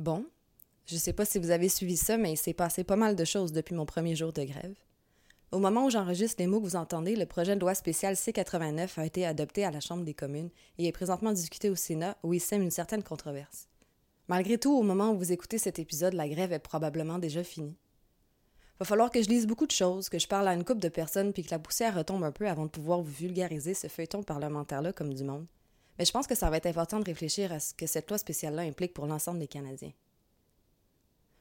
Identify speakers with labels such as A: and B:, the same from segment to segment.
A: Bon, je sais pas si vous avez suivi ça, mais il s'est passé pas mal de choses depuis mon premier jour de grève. Au moment où j'enregistre les mots que vous entendez, le projet de loi spécial C-89 a été adopté à la Chambre des communes et est présentement discuté au Sénat où il sème une certaine controverse. Malgré tout, au moment où vous écoutez cet épisode, la grève est probablement déjà finie. Va falloir que je lise beaucoup de choses, que je parle à une couple de personnes puis que la poussière retombe un peu avant de pouvoir vous vulgariser ce feuilleton parlementaire-là comme du monde. Mais je pense que ça va être important de réfléchir à ce que cette loi spéciale-là implique pour l'ensemble des Canadiens.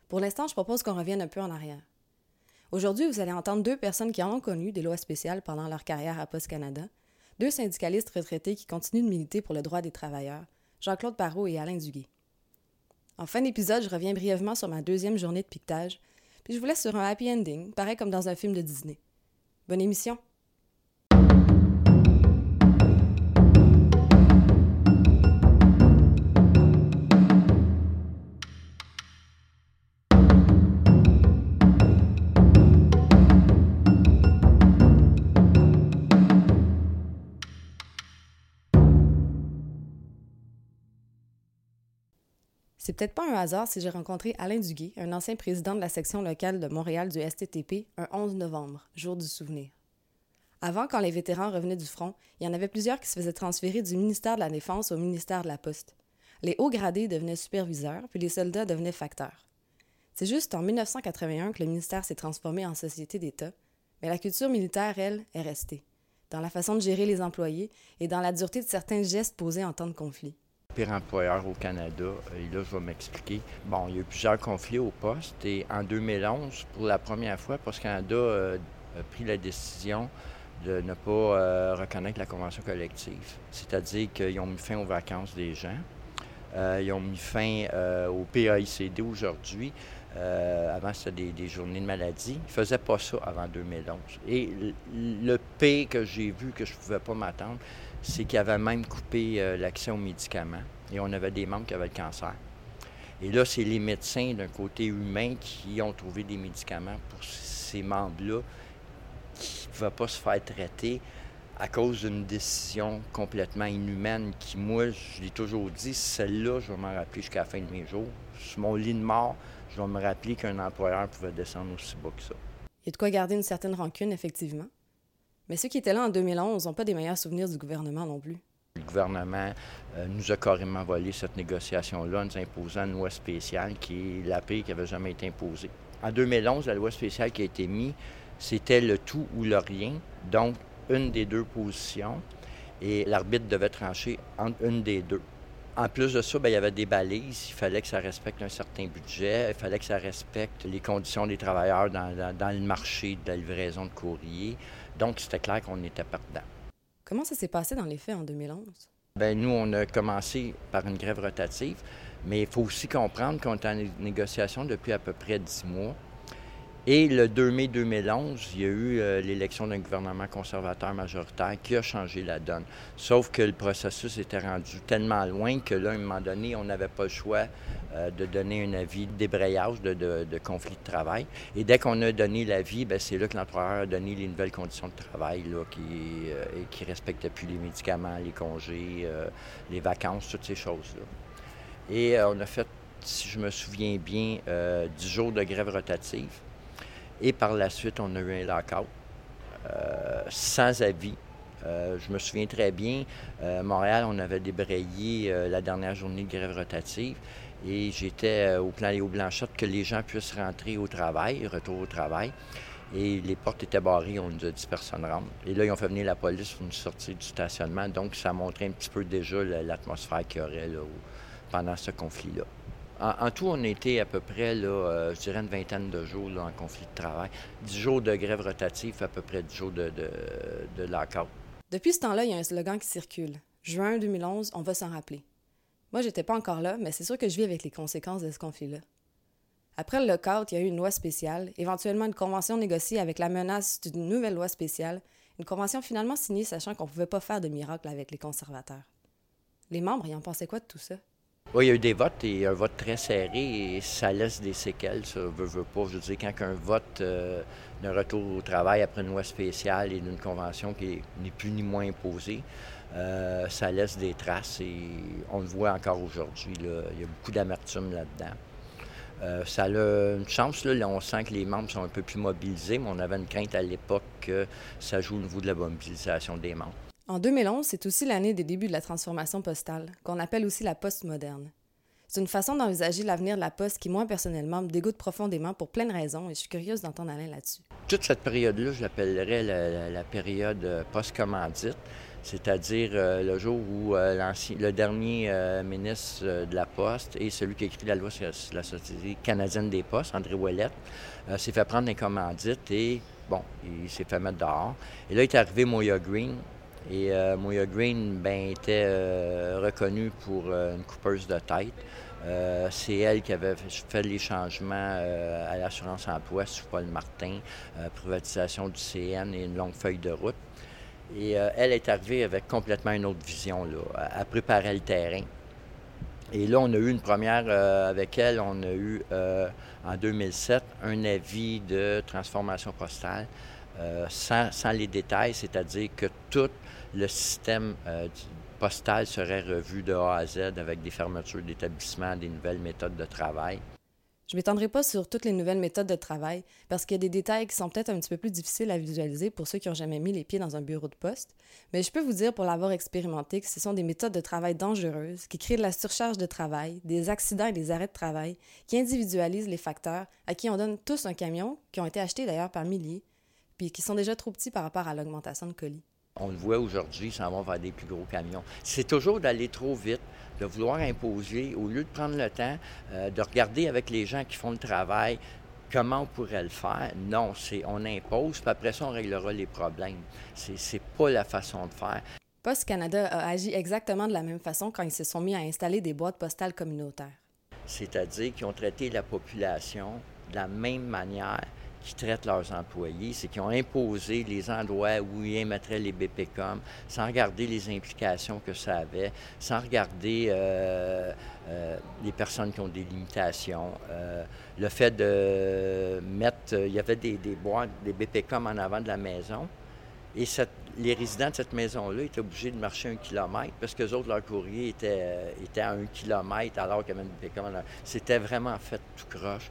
A: Pour l'instant, je propose qu'on revienne un peu en arrière. Aujourd'hui, vous allez entendre deux personnes qui ont connu des lois spéciales pendant leur carrière à Post Canada, deux syndicalistes retraités qui continuent de militer pour le droit des travailleurs, Jean-Claude Parot et Alain Duguay. En fin d'épisode, je reviens brièvement sur ma deuxième journée de piquetage, puis je vous laisse sur un happy ending, pareil comme dans un film de Disney. Bonne émission! Peut-être pas un hasard si j'ai rencontré Alain Duguay, un ancien président de la section locale de Montréal du STTP, un 11 novembre, jour du souvenir. Avant, quand les vétérans revenaient du front, il y en avait plusieurs qui se faisaient transférer du ministère de la Défense au ministère de la Poste. Les hauts gradés devenaient superviseurs, puis les soldats devenaient facteurs. C'est juste en 1981 que le ministère s'est transformé en société d'État, mais la culture militaire, elle, est restée, dans la façon de gérer les employés et dans la dureté de certains gestes posés en temps de conflit
B: pire employeur au Canada. Et là, je vais m'expliquer. Bon, il y a eu plusieurs conflits au poste et en 2011, pour la première fois, Post Canada euh, a pris la décision de ne pas euh, reconnaître la convention collective. C'est-à-dire qu'ils ont mis fin aux vacances des gens. Euh, ils ont mis fin au PAICD aujourd'hui. avant, c'était des, journées de maladie. Ils ne faisaient pas ça avant 2011. Et le P que j'ai vu, que je ne pouvais pas m'attendre, c'est qu'ils avaient même coupé euh, l'accès aux médicaments et on avait des membres qui avaient le cancer. Et là, c'est les médecins d'un côté humain qui ont trouvé des médicaments pour ces membres-là qui ne pouvaient pas se faire traiter à cause d'une décision complètement inhumaine qui, moi, je l'ai toujours dit, celle-là, je vais m'en rappeler jusqu'à la fin de mes jours. Sur mon lit de mort, je vais me rappeler qu'un employeur pouvait descendre aussi bas que ça.
A: Il y a de quoi garder une certaine rancune, effectivement. Mais ceux qui étaient là en 2011 n'ont pas des meilleurs souvenirs du gouvernement non plus.
B: Le gouvernement euh, nous a carrément volé cette négociation-là nous imposant une loi spéciale qui est la paix qui n'avait jamais été imposée. En 2011, la loi spéciale qui a été mise, c'était le tout ou le rien, donc une des deux positions, et l'arbitre devait trancher entre une des deux. En plus de ça, bien, il y avait des balises. Il fallait que ça respecte un certain budget. Il fallait que ça respecte les conditions des travailleurs dans, dans le marché de la livraison de courrier. Donc, c'était clair qu'on était perdant.
A: Comment ça s'est passé dans les faits en 2011?
B: Bien, nous, on a commencé par une grève rotative, mais il faut aussi comprendre qu'on est en négociation depuis à peu près dix mois. Et le 2 mai 2011, il y a eu euh, l'élection d'un gouvernement conservateur majoritaire qui a changé la donne. Sauf que le processus était rendu tellement loin que là, à un moment donné, on n'avait pas le choix euh, de donner un avis de débrayage de, de, conflit de travail. Et dès qu'on a donné l'avis, ben, c'est là que l'employeur a donné les nouvelles conditions de travail là, qui ne euh, respectaient plus les médicaments, les congés, les vacances, toutes ces choses-là. Et on a fait, si je me souviens bien, 10 jours de grève rotative. Et par la suite, on a eu un lockout euh, sans avis. Euh, je me souviens très bien, euh, Montréal, on avait débrayé la dernière journée de grève rotative et j'étais au plan Léo Blanchette que les gens puissent rentrer au travail, retour au travail. Et les portes étaient barrées, on nous a dit personne rentre. Et là, ils ont fait venir la police pour nous sortir du stationnement. Donc, ça montrait un petit peu déjà l'atmosphère qu'il y aurait pendant ce conflit-là. En, tout, on était à peu près, euh, je dirais, une vingtaine de jours en conflit de travail. Dix jours de grève rotative, à peu près dix jours de, de, de lockout.
A: Depuis ce temps-là, il y a un slogan qui circule. Juin 2011, on va s'en rappeler. Moi, j'étais pas encore là, mais c'est sûr que je vis avec les conséquences de ce conflit-là. Après le lockout, il y a eu une loi spéciale, éventuellement une convention négociée avec la menace d'une nouvelle loi spéciale, une convention finalement signée sachant qu'on ne pouvait pas faire de miracle avec les conservateurs. Les membres, ils en pensaient quoi de tout ça?
B: Oui, il y a eu des votes et un vote très serré et ça laisse des séquelles, ça veut, veut pas. Je veux dire, quand un vote euh, d'un retour au travail après une loi spéciale et d'une convention qui n'est plus ni moins imposée, ça laisse des traces et on le voit encore aujourd'hui. Il y a beaucoup d'amertume là-dedans. Euh, ça a une chance, là, on sent que les membres sont un peu plus mobilisés, mais on avait une crainte à l'époque que ça joue au niveau de la mobilisation des membres.
A: En 2011, c'est aussi l'année des débuts de la transformation postale, qu'on appelle aussi la poste moderne. C'est une façon d'envisager l'avenir de la poste qui, moi, personnellement, me dégoûte profondément pour plein de raisons et je suis curieuse d'entendre Alain là-dessus.
B: Toute cette période-là, je l'appellerais la, période euh, post-commandite c'est-à-dire euh, le jour où euh, le dernier ministre de la Poste et celui qui a écrit la loi sur la Société canadienne des Postes, André Ouellette, s'est fait prendre des commandites et, bon, il s'est fait mettre dehors. Et là, est arrivé Moya Green. Et Moya Green, ben, était reconnue pour une coupeuse de tête. c'est elle qui avait fait les changements à l'assurance emploi sous Paul Martin, privatisation du CN et une longue feuille de route. Et euh, elle est arrivée avec complètement une autre vision. Là. Elle préparait le terrain. Et là, on a eu une première euh, avec elle. On a eu euh, en 2007 un avis de transformation postale sans, sans, les détails, c'est-à-dire que tout le système postal serait revu de A à Z avec des fermetures d'établissements, des nouvelles méthodes de travail.
A: Je ne m'étendrai pas sur toutes les nouvelles méthodes de travail parce qu'il y a des détails qui sont peut-être un petit peu plus difficiles à visualiser pour ceux qui n'ont jamais mis les pieds dans un bureau de poste, mais je peux vous dire pour l'avoir expérimenté que ce sont des méthodes de travail dangereuses qui créent de la surcharge de travail, des accidents et des arrêts de travail, qui individualisent les facteurs à qui on donne tous un camion, qui ont été achetés d'ailleurs par milliers, puis qui sont déjà trop petits par rapport à l'augmentation de colis.
B: On le voit aujourd'hui, ça va vers des plus gros camions. C'est toujours d'aller trop vite, de vouloir imposer, au lieu de prendre le temps euh, de regarder avec les gens qui font le travail comment on pourrait le faire. Non, c'est on impose, puis après ça, on réglera les problèmes. C'est, c'est pas la façon de faire.
A: Post Canada a agi exactement de la même façon quand ils se sont mis à installer des boîtes postales communautaires.
B: C'est-à-dire qu'ils ont traité la population de la même manière qui traitent leurs employés, c'est qu'ils ont imposé les endroits où ils émettraient les BPCOM sans regarder les implications que ça avait, sans regarder euh, euh, les personnes qui ont des limitations. Euh, le fait de mettre, il y avait des, des boîtes, des BPCOM en avant de la maison. Et les résidents de cette maison-là étaient obligés de marcher un kilomètre parce que les autres, leur courrier était, à un kilomètre alors qu'il y avait une BPCOM. C'était vraiment fait tout croche.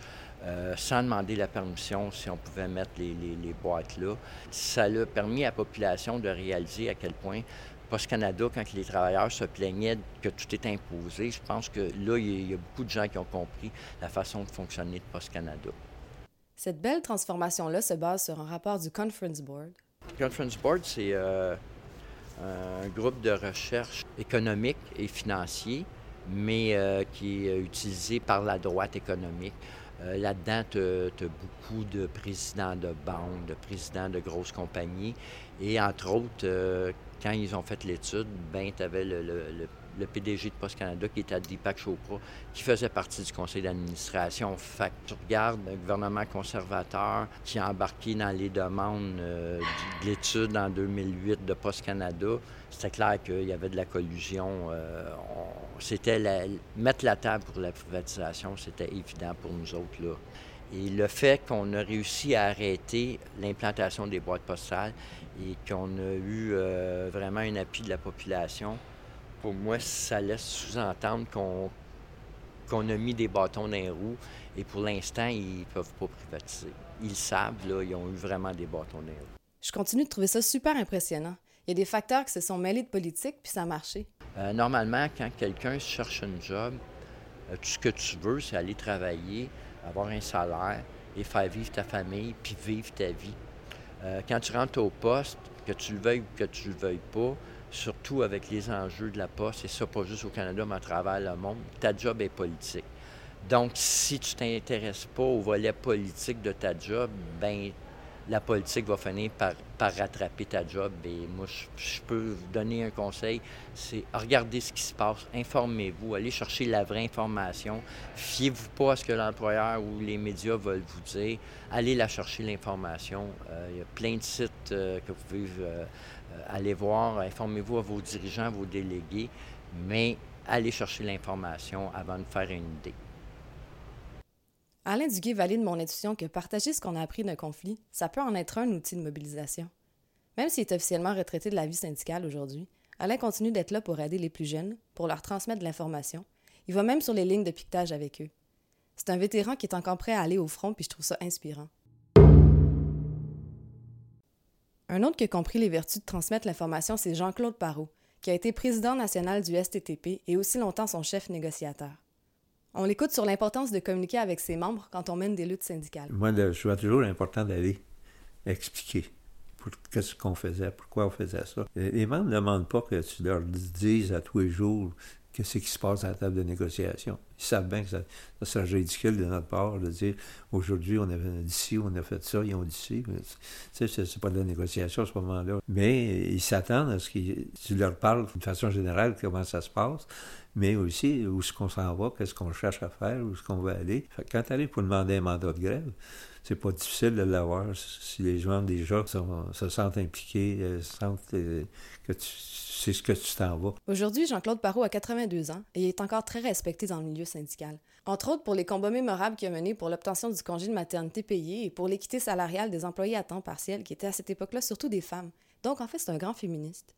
B: Euh, sans demander la permission si on pouvait mettre les, boîtes là. Ça a permis à la population de réaliser à quel point Post Canada, quand les travailleurs se plaignaient que tout est imposé, je pense que là, il y, a beaucoup de gens qui ont compris la façon de fonctionner de Post Canada.
A: Cette belle transformation-là se base sur un rapport du Conference Board.
B: Le Conference Board, c'est euh, un groupe de recherche économique et financier, mais euh, qui est utilisé par la droite économique. Euh, là-dedans, tu as, beaucoup de présidents de banques, de présidents de grosses compagnies. Et entre autres, euh, quand ils ont fait l'étude, ben, tu avais le, le PDG de Post Canada, qui était à Deepak Chopra, qui faisait partie du conseil d'administration. Fait que tu regardes le gouvernement conservateur qui a embarqué dans les demandes euh, de l'étude en 2008 de Post Canada, c'était clair qu'il y avait de la collusion. Euh, c'était mettre la table pour la privatisation, c'était évident pour nous autres. Là. Et le fait qu'on a réussi à arrêter l'implantation des boîtes postales et qu'on a eu euh, vraiment un appui de la population, pour moi, ça laisse sous-entendre qu'on a mis des bâtons dans les roues et pour l'instant, ils ne peuvent pas privatiser. Ils savent, là, ils ont eu vraiment des bâtons dans les roues.
A: Je continue de trouver ça super impressionnant. Il y a des facteurs qui se sont mêlés de politique, puis ça a marché.
B: Euh, normalement, quand quelqu'un cherche un job, euh, tout ce que tu veux, c'est aller travailler, avoir un salaire et faire vivre ta famille, puis vivre ta vie. Euh, quand tu rentres au poste, que tu le veuilles ou que tu le veuilles pas, surtout avec les enjeux de la poste, et ça pas juste au Canada, mais à travers le monde, ta job est politique. Donc, si tu t'intéresses pas au volet politique de ta job, ben la politique va finir par, rattraper ta job. Et moi, je, peux vous donner un conseil, c'est regardez ce qui se passe, informez-vous, allez chercher la vraie information. Fiez-vous pas à ce que l'employeur ou les médias veulent vous dire. Allez la chercher, l'information. Euh, il y a plein de sites euh, que vous pouvez euh, aller voir. Informez-vous à vos dirigeants, vos délégués, mais allez chercher l'information avant de faire une idée.
A: Alain Duguay valide mon intuition que partager ce qu'on a appris d'un conflit, ça peut en être un outil de mobilisation. Même s'il est officiellement retraité de la vie syndicale aujourd'hui, Alain continue d'être là pour aider les plus jeunes, pour leur transmettre de l'information. Il va même sur les lignes de piquetage avec eux. C'est un vétéran qui est encore prêt à aller au front, puis je trouve ça inspirant. Un autre qui a compris les vertus de transmettre l'information, c'est Jean-Claude Parot, qui a été président national du STTP et aussi longtemps son chef négociateur. On l'écoute sur l'importance de communiquer avec ses membres quand on mène des luttes syndicales.
C: Moi, je vois toujours l'important d'aller expliquer qu'est-ce qu'on faisait, pourquoi on faisait ça. Les membres ne demandent pas que tu leur dises à tous les jours qu'est-ce qui se passe à la table de négociation. Ils savent bien que ça, serait ridicule de notre part de dire aujourd'hui on a dit ci, on a fait ça, ils ont dit ci. Tu sais, c'est pas de la négociation à ce moment-là. Mais ils s'attendent à ce que tu leur parles de façon générale comment ça se passe, mais aussi où est-ce qu'on s'en va, qu'est-ce qu'on cherche à faire, où est-ce qu'on va aller. quand tu arrives pour demander un mandat de grève, c'est pas difficile de l'avoir si les gens déjà se sentent impliqués, euh, sentent euh, que c'est ce que tu t'en vas.
A: Aujourd'hui, Jean-Claude Parot a 82 ans et est encore très respecté dans le milieu syndical. Entre autres pour les combats mémorables qu'il a menés pour l'obtention du congé de maternité payé et pour l'équité salariale des employés à temps partiel qui étaient à cette époque-là surtout des femmes. Donc en fait, c'est un grand féministe.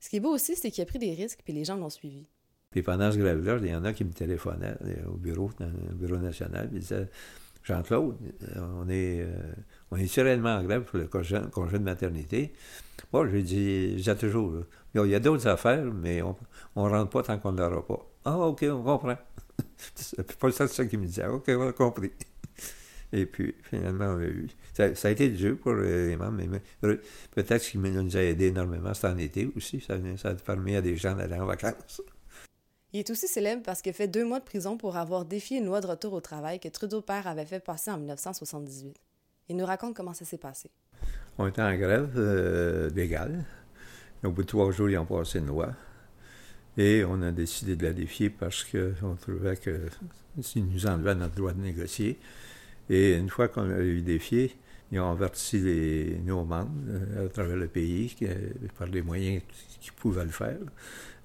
A: Ce qui est beau aussi, c'est qu'il a pris des risques puis les gens l'ont suivi.
C: Puis pendant ce grève-là, il y en a qui me téléphonaient euh, au bureau, dans le bureau national, ils disaient Jean-Claude, euh, on est, euh, on est en grève pour le congé, de maternité. Moi, je lui j'ai toujours, il y a d'autres affaires, mais on ne rentre pas tant qu'on ne l'aura pas. Ah, OK, on comprend. c'est pas ça, ça qu'il me disait. OK, on a compris. Et puis, finalement, on a eu. Ça, a été dur pour les membres, mais peut-être qu'il nous a aidé énormément cet en été aussi. Ça a permis à des gens d'aller en vacances.
A: Il est aussi célèbre parce qu'il fait deux mois de prison pour avoir défié une loi de retour au travail que Trudeau père avait fait passer en 1978. Il nous raconte comment ça s'est passé.
C: On était en grève euh, légale. Au bout de trois jours, ils ont passé une loi. Et on a décidé de la défier parce qu'on trouvait que s'ils nous enlevaient notre droit de négocier. Et une fois qu'on a eu défié, ils ont averti les, nos membres euh, à travers le pays, par les moyens qu'ils pouvaient le faire,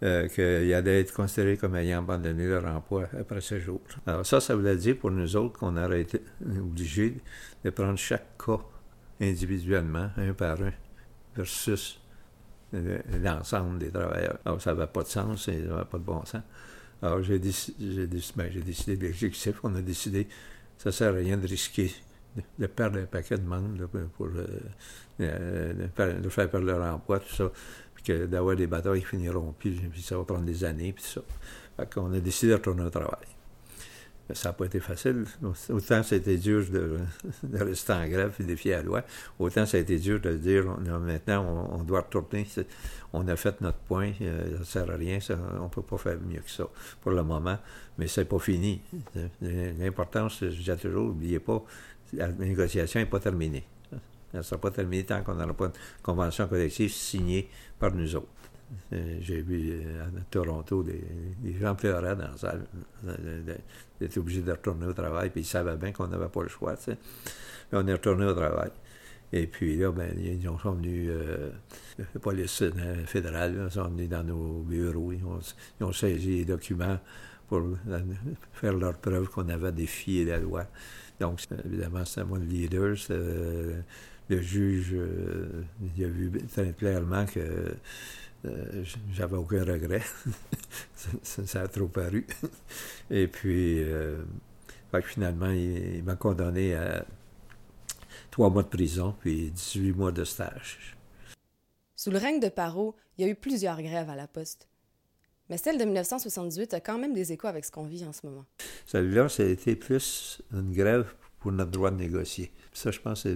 C: euh, qu'ils allaient être considérés comme ayant abandonné leur emploi après ce jour. Alors ça, ça voulait dire pour nous autres qu'on aurait été obligés de prendre chaque cas individuellement, un par un, versus l'ensemble des travailleurs. Alors ça n'avait pas de sens, ça n'avait pas de bon sens. Alors j'ai, décidé, ben, décidé l'exécutif, on a décidé ça ne sert à rien de risquer de, perdre un paquet de monde pour euh, euh, de, faire perdre leur emploi, tout ça, que d'avoir des batailles qui finiront plus, puis ça va prendre des années, puis ça. Fait qu'on a décidé de retourner au travail. Ça n'a pas été facile. Autant ça été dur de, rester en grève et défier la loi, autant ça a été dur de dire maintenant on, doit retourner. On a fait notre point, euh, ça ne sert à rien, on ne peut pas faire mieux que ça pour le moment, mais c'est pas fini. L'importance, je dis toujours, n'oubliez pas, la négociation n'est pas terminée. Ne sera pas terminée tant qu'on n'aura pas une convention collective signée par nous autres. Euh, j'ai vu euh, à Toronto des, gens pleuraient dans la salle d'être obligés de retourner au travail, puis ils savaient bien qu'on n'avait pas le choix. on est retourné au travail. Et puis là, ben, ils sont venus, euh, la police fédérale, ils sont venus dans nos bureaux, ils ont, saisi les documents pour faire leur preuve qu'on avait défié la loi. Donc, évidemment, c'était moi le leader. Le juge, il a vu très clairement que euh, j'avais aucun regret. ça, a trop paru. Et puis, euh, finalement, il, m'a condamné à trois mois de prison, puis 18 mois de stage.
A: Sous le règne de Parot, il y a eu plusieurs grèves à la Poste. Mais celle de 1978 a quand même des échos avec ce qu'on vit en ce moment.
C: Celle-là, ça a été plus une grève pour notre droit de négocier. Ça, je pense que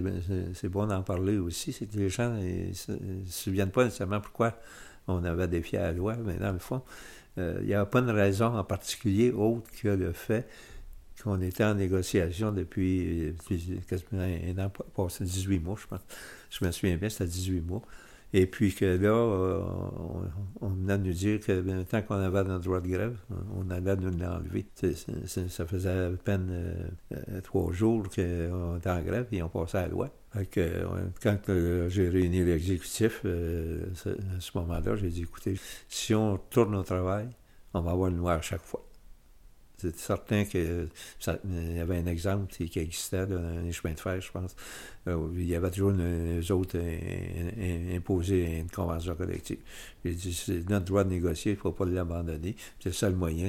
C: c'est bon d'en parler aussi. C'est que les gens ne se, souviennent pas nécessairement pourquoi on avait défié la loi, mais dans le fond, euh, il n'y a pas de raison en particulier autre que le fait qu'on était en négociation depuis, quasiment un an, passé 18 mois, je pense. Je me souviens bien, c'était 18 mois. Et puis que là, euh, on, venait de nous dire que tant qu'on avait notre droit de grève, on allait nous l'enlever. ça faisait à peine euh, trois jours qu'on était en grève et on passait à la loi. quand euh, j'ai réuni l'exécutif, à ce moment-là, j'ai dit, écoutez, si on tourne au travail, on va avoir une loi à chaque fois. C'est certain qu'il y avait un exemple qui existait, dans les chemins de fer, je pense. Euh, il y avait toujours une, autres imposé une convention collective. J'ai dit, c'est notre droit de négocier, il ne faut pas l'abandonner. C'est ça le moyen,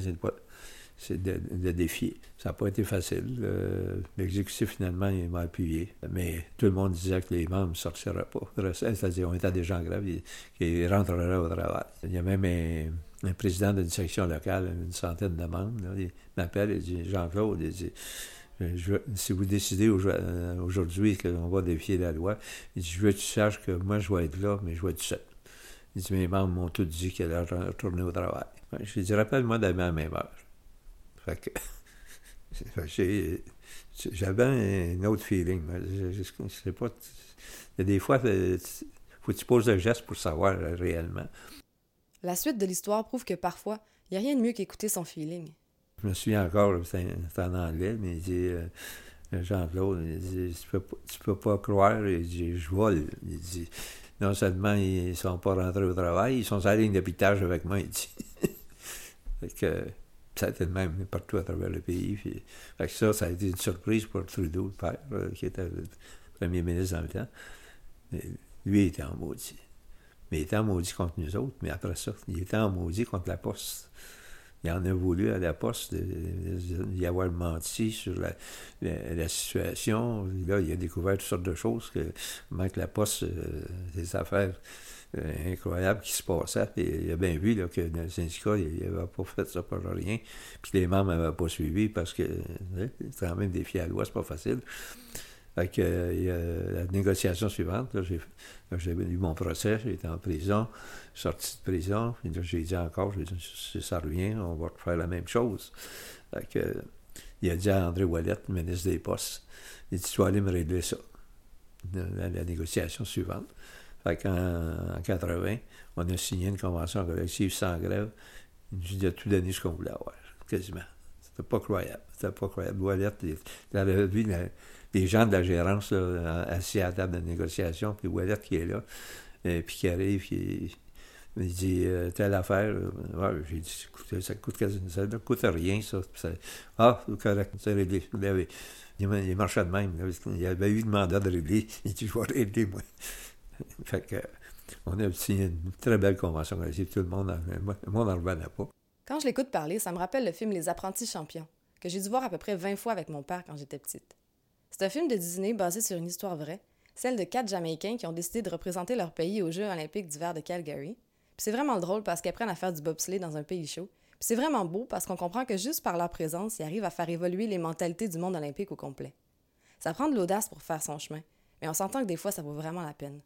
C: c'est de, de, défier. Ça n'a pas été facile. Euh, l'exécutif, finalement, il m'a appuyé. Mais tout le monde disait que les membres ne sortiraient pas. C'est-à-dire, on était des gens graves qui rentreraient au travail. Il y a même un un président d'une section locale, une centaine de membres, il m'appelle et dit Jean-Claude, il dit si vous décidez euh, aujourd'hui qu'on va défier la loi, il dit Je veux que tu saches que moi, je vais être là, mais je vais être seul. Il dit Mes membres m'ont tous dit qu'elle allait retourner au travail. Je lui dis Rappelle-moi d'aller à même heure. Fait que. J'avais un autre feeling. Je, sais pas. Des fois, il faut que tu poses un geste pour savoir réellement.
A: La suite de l'histoire prouve que parfois, il n'y a rien de mieux qu'écouter son feeling.
C: Je me souviens encore, c'est en anglais, mais il dit euh, Jean-Claude, il dit tu peux, peux pas croire, il dit je vole. Il dit non seulement ils ne sont pas rentrés au travail, ils sont sur la ligne avec moi, il dit. que ça a été le même partout à travers le pays. fait que ça, ça a été une surprise pour Trudeau, le père, euh, qui était le premier ministre dans le temps. lui, il était en maudit. Mais il était en maudit contre nous autres, mais après ça, il était en maudit contre la poste. Il en a voulu à la poste d'y avoir menti sur la, situation. Là, il a découvert toutes sortes de choses, que, comment que la poste, euh, des affaires euh, incroyables qui se passaient. Il a bien vu que le syndicat, il n'avait pas fait ça pour rien. Puis les membres n'avaient pas suivi parce que hein, c'est quand même défier à la loi, c'est pas facile. Fait que, la négociation suivante, j'ai, eu mon procès, été en prison, sorti de prison, puis j'ai dit encore, j'ai dit, si ça revient, on va faire la même chose. Fait que, il a dit à André Wallet, ministre des Postes, il dit, tu vas aller me régler ça, la, négociation suivante. Fait qu'en en 80, on a signé une convention collective sans grève. Il a tout donné ce qu'on voulait avoir, quasiment. C'était pas croyable. C'était pas croyable. Wallet, il, avait vu les gens de la gérance assis à la table de négociation, puis Wallet qui est là, et euh, puis qui arrive, qui, il dit euh, telle affaire. Euh, j'ai dit ça coûte ça ne coûte rien, ça. ah, c'est correct, c'est réglé. Il, marchait de même. Il avait eu le mandat de régler. Il dit je vais régler, moi. fait que on a signé une très belle convention. Tout le monde, le monde n'en revenait pas.
A: Quand je l'écoute parler, ça me rappelle le film Les apprentis champions, que j'ai dû voir à peu près 20 fois avec mon père quand j'étais petite. C'est un film de Disney basé sur une histoire vraie, celle de quatre Jamaïcains qui ont décidé de représenter leur pays aux Jeux olympiques d'hiver de Calgary. Puis c'est vraiment drôle parce qu'ils apprennent à faire du bobsleigh dans un pays chaud. Puis c'est vraiment beau parce qu'on comprend que juste par leur présence, ils arrivent à faire évoluer les mentalités du monde olympique au complet. Ça prend de l'audace pour faire son chemin, mais on s'entend que des fois ça vaut vraiment la peine.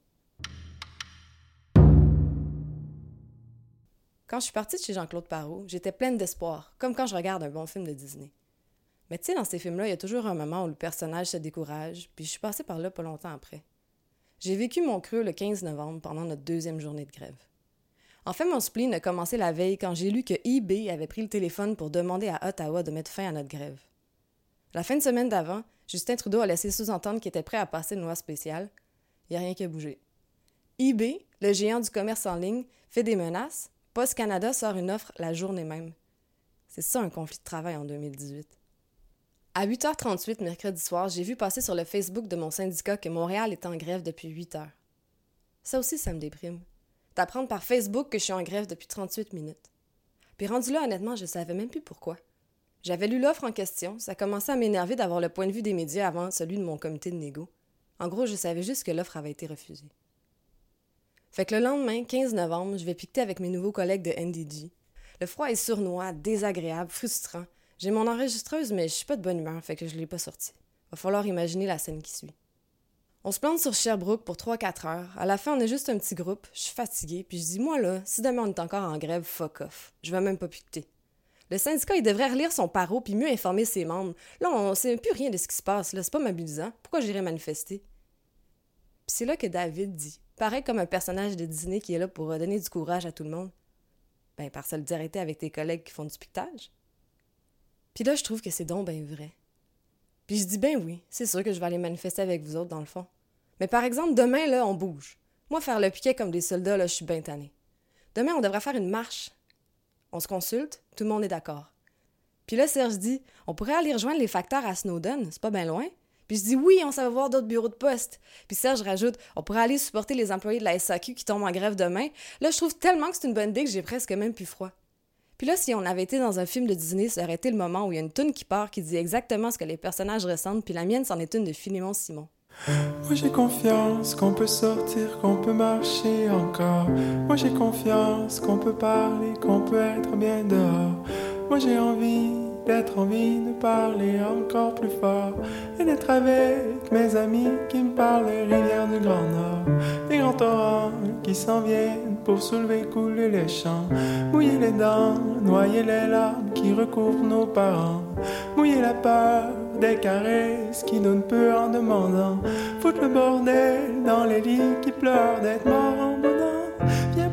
A: Quand je suis partie de chez Jean-Claude Parot, j'étais pleine d'espoir, comme quand je regarde un bon film de Disney. Mais tu sais, dans ces films-là, il y a toujours un moment où le personnage se décourage, puis je suis passée par là pas longtemps après. J'ai vécu mon creux le 15 novembre pendant notre deuxième journée de grève. En fait, mon spleen a commencé la veille quand j'ai lu que eBay avait pris le téléphone pour demander à Ottawa de mettre fin à notre grève. La fin de semaine d'avant, Justin Trudeau a laissé sous-entendre qu'il était prêt à passer une loi spéciale. Il n'y a rien qui a bougé. eBay, le géant du commerce en ligne, fait des menaces. Post Canada sort une offre la journée même. C'est ça un conflit de travail en 2018. À 8h38 mercredi soir, j'ai vu passer sur le Facebook de mon syndicat que Montréal est en grève depuis 8 heures. Ça aussi, ça me déprime. D'apprendre par Facebook que je suis en grève depuis 38 minutes. Puis rendu là, honnêtement, je savais même plus pourquoi. J'avais lu l'offre en question, ça commençait à m'énerver d'avoir le point de vue des médias avant celui de mon comité de négo. En gros, je savais juste que l'offre avait été refusée. Fait que le lendemain, 15 novembre, je vais piqueter avec mes nouveaux collègues de NDG. Le froid est sournois, désagréable, frustrant, j'ai mon enregistreuse, mais je suis pas de bonne humeur, fait que je l'ai pas sortie. Va falloir imaginer la scène qui suit. On se plante sur Sherbrooke pour 3-4 heures. À la fin, on est juste un petit groupe. Je suis fatiguée, puis je dis, moi là, si demain on est encore en grève, fuck off. Je vais même pas piqueter. Le syndicat, il devrait relire son paro puis mieux informer ses membres. Là, on sait plus rien de ce qui se passe, là. C'est pas mobilisant. Pourquoi j'irais manifester? Puis c'est là que David dit, pareil comme un personnage de Disney qui est là pour donner du courage à tout le monde. Ben, par solidarité avec tes collègues qui font du piquetage. Puis là, je trouve que c'est donc bien vrai. Puis je dis, ben oui, c'est sûr que je vais aller manifester avec vous autres, dans le fond. Mais par exemple, demain, là, on bouge. Moi, faire le piquet comme des soldats, là, je suis bien tanné. Demain, on devrait faire une marche. On se consulte, tout le monde est d'accord. Puis là, Serge dit On pourrait aller rejoindre les facteurs à Snowden, c'est pas bien loin. Puis je dis oui, on va voir d'autres bureaux de poste. Puis Serge rajoute on pourrait aller supporter les employés de la SAQ qui tombent en grève demain. Là, je trouve tellement que c'est une bonne idée que j'ai presque même plus froid. Puis là, si on avait été dans un film de Disney, ça aurait été le moment où il y a une toune qui part qui dit exactement ce que les personnages ressentent, puis la mienne, c'en est une de Philémon Simon.
D: Moi j'ai confiance qu'on peut sortir, qu'on peut marcher encore. Moi j'ai confiance qu'on peut parler, qu'on peut être bien dehors. Moi j'ai envie d'être envie de parler encore plus fort et d'être avec mes amis qui me parlent des rivières du Grand Nord, des grands torrents qui s'en viennent pour soulever, couler les champs, mouiller les dents, noyer les larmes qui recouvrent nos parents, mouiller la peur des caresses qui donnent peu en demandant, foutre le bordel dans les lits qui pleurent d'être morts en boudin.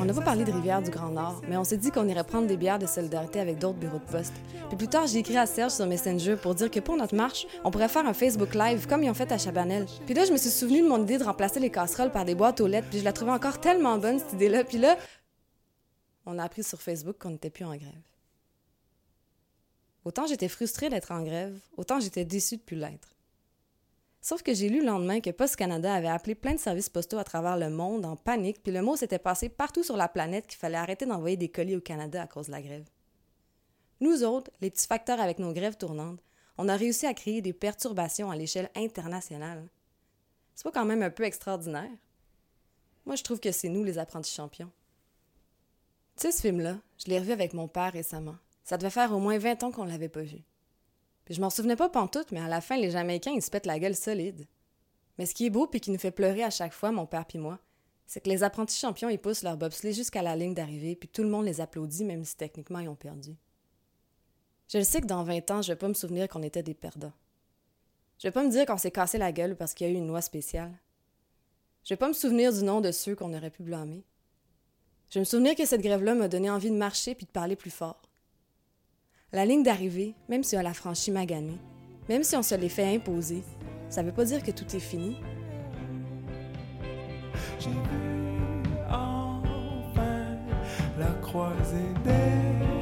D: On
A: n'a pas parlé de Rivière du Grand Nord, mais on s'est dit qu'on irait prendre des bières de solidarité avec d'autres bureaux de poste. Puis plus tard, j'ai écrit à Serge sur Messenger pour dire que pour notre marche, on pourrait faire un Facebook Live comme ils ont fait à Chabanel. Puis là, je me suis souvenu de mon idée de remplacer les casseroles par des boîtes aux lettres, puis je la trouvais encore tellement bonne cette idée-là. Puis là, on a appris sur Facebook qu'on n'était plus en grève. Autant j'étais frustrée d'être en grève, autant j'étais déçue de plus l'être. Sauf que j'ai lu le lendemain que Post Canada avait appelé plein de services postaux à travers le monde en panique, puis le mot s'était passé partout sur la planète qu'il fallait arrêter d'envoyer des colis au Canada à cause de la grève. Nous autres, les petits facteurs avec nos grèves tournantes, on a réussi à créer des perturbations à l'échelle internationale. C'est pas quand même un peu extraordinaire? Moi, je trouve que c'est nous les apprentis champions. Tu sais, ce film-là, je l'ai revu avec mon père récemment. Ça devait faire au moins 20 ans qu'on l'avait pas vu. Puis je m'en souvenais pas pantoute, mais à la fin, les Jamaïcains, ils se pètent la gueule solide. Mais ce qui est beau puis qui nous fait pleurer à chaque fois, mon père puis moi, c'est que les apprentis champions, ils poussent leur bobsleigh jusqu'à la ligne d'arrivée, puis tout le monde les applaudit, même si techniquement ils ont perdu. Je le sais que dans 20 ans, je vais pas me souvenir qu'on était des perdants. Je vais pas me dire qu'on s'est cassé la gueule parce qu'il y a eu une loi spéciale. Je vais pas me souvenir du nom de ceux qu'on aurait pu blâmer. Je vais me souvenir que cette grève-là m'a donné envie de marcher puis de parler plus fort. La ligne d'arrivée, même si on l'a franchie maganée, même si on se l'est fait imposer, ça veut pas dire que tout est fini.
D: J'ai vu enfin la croisée des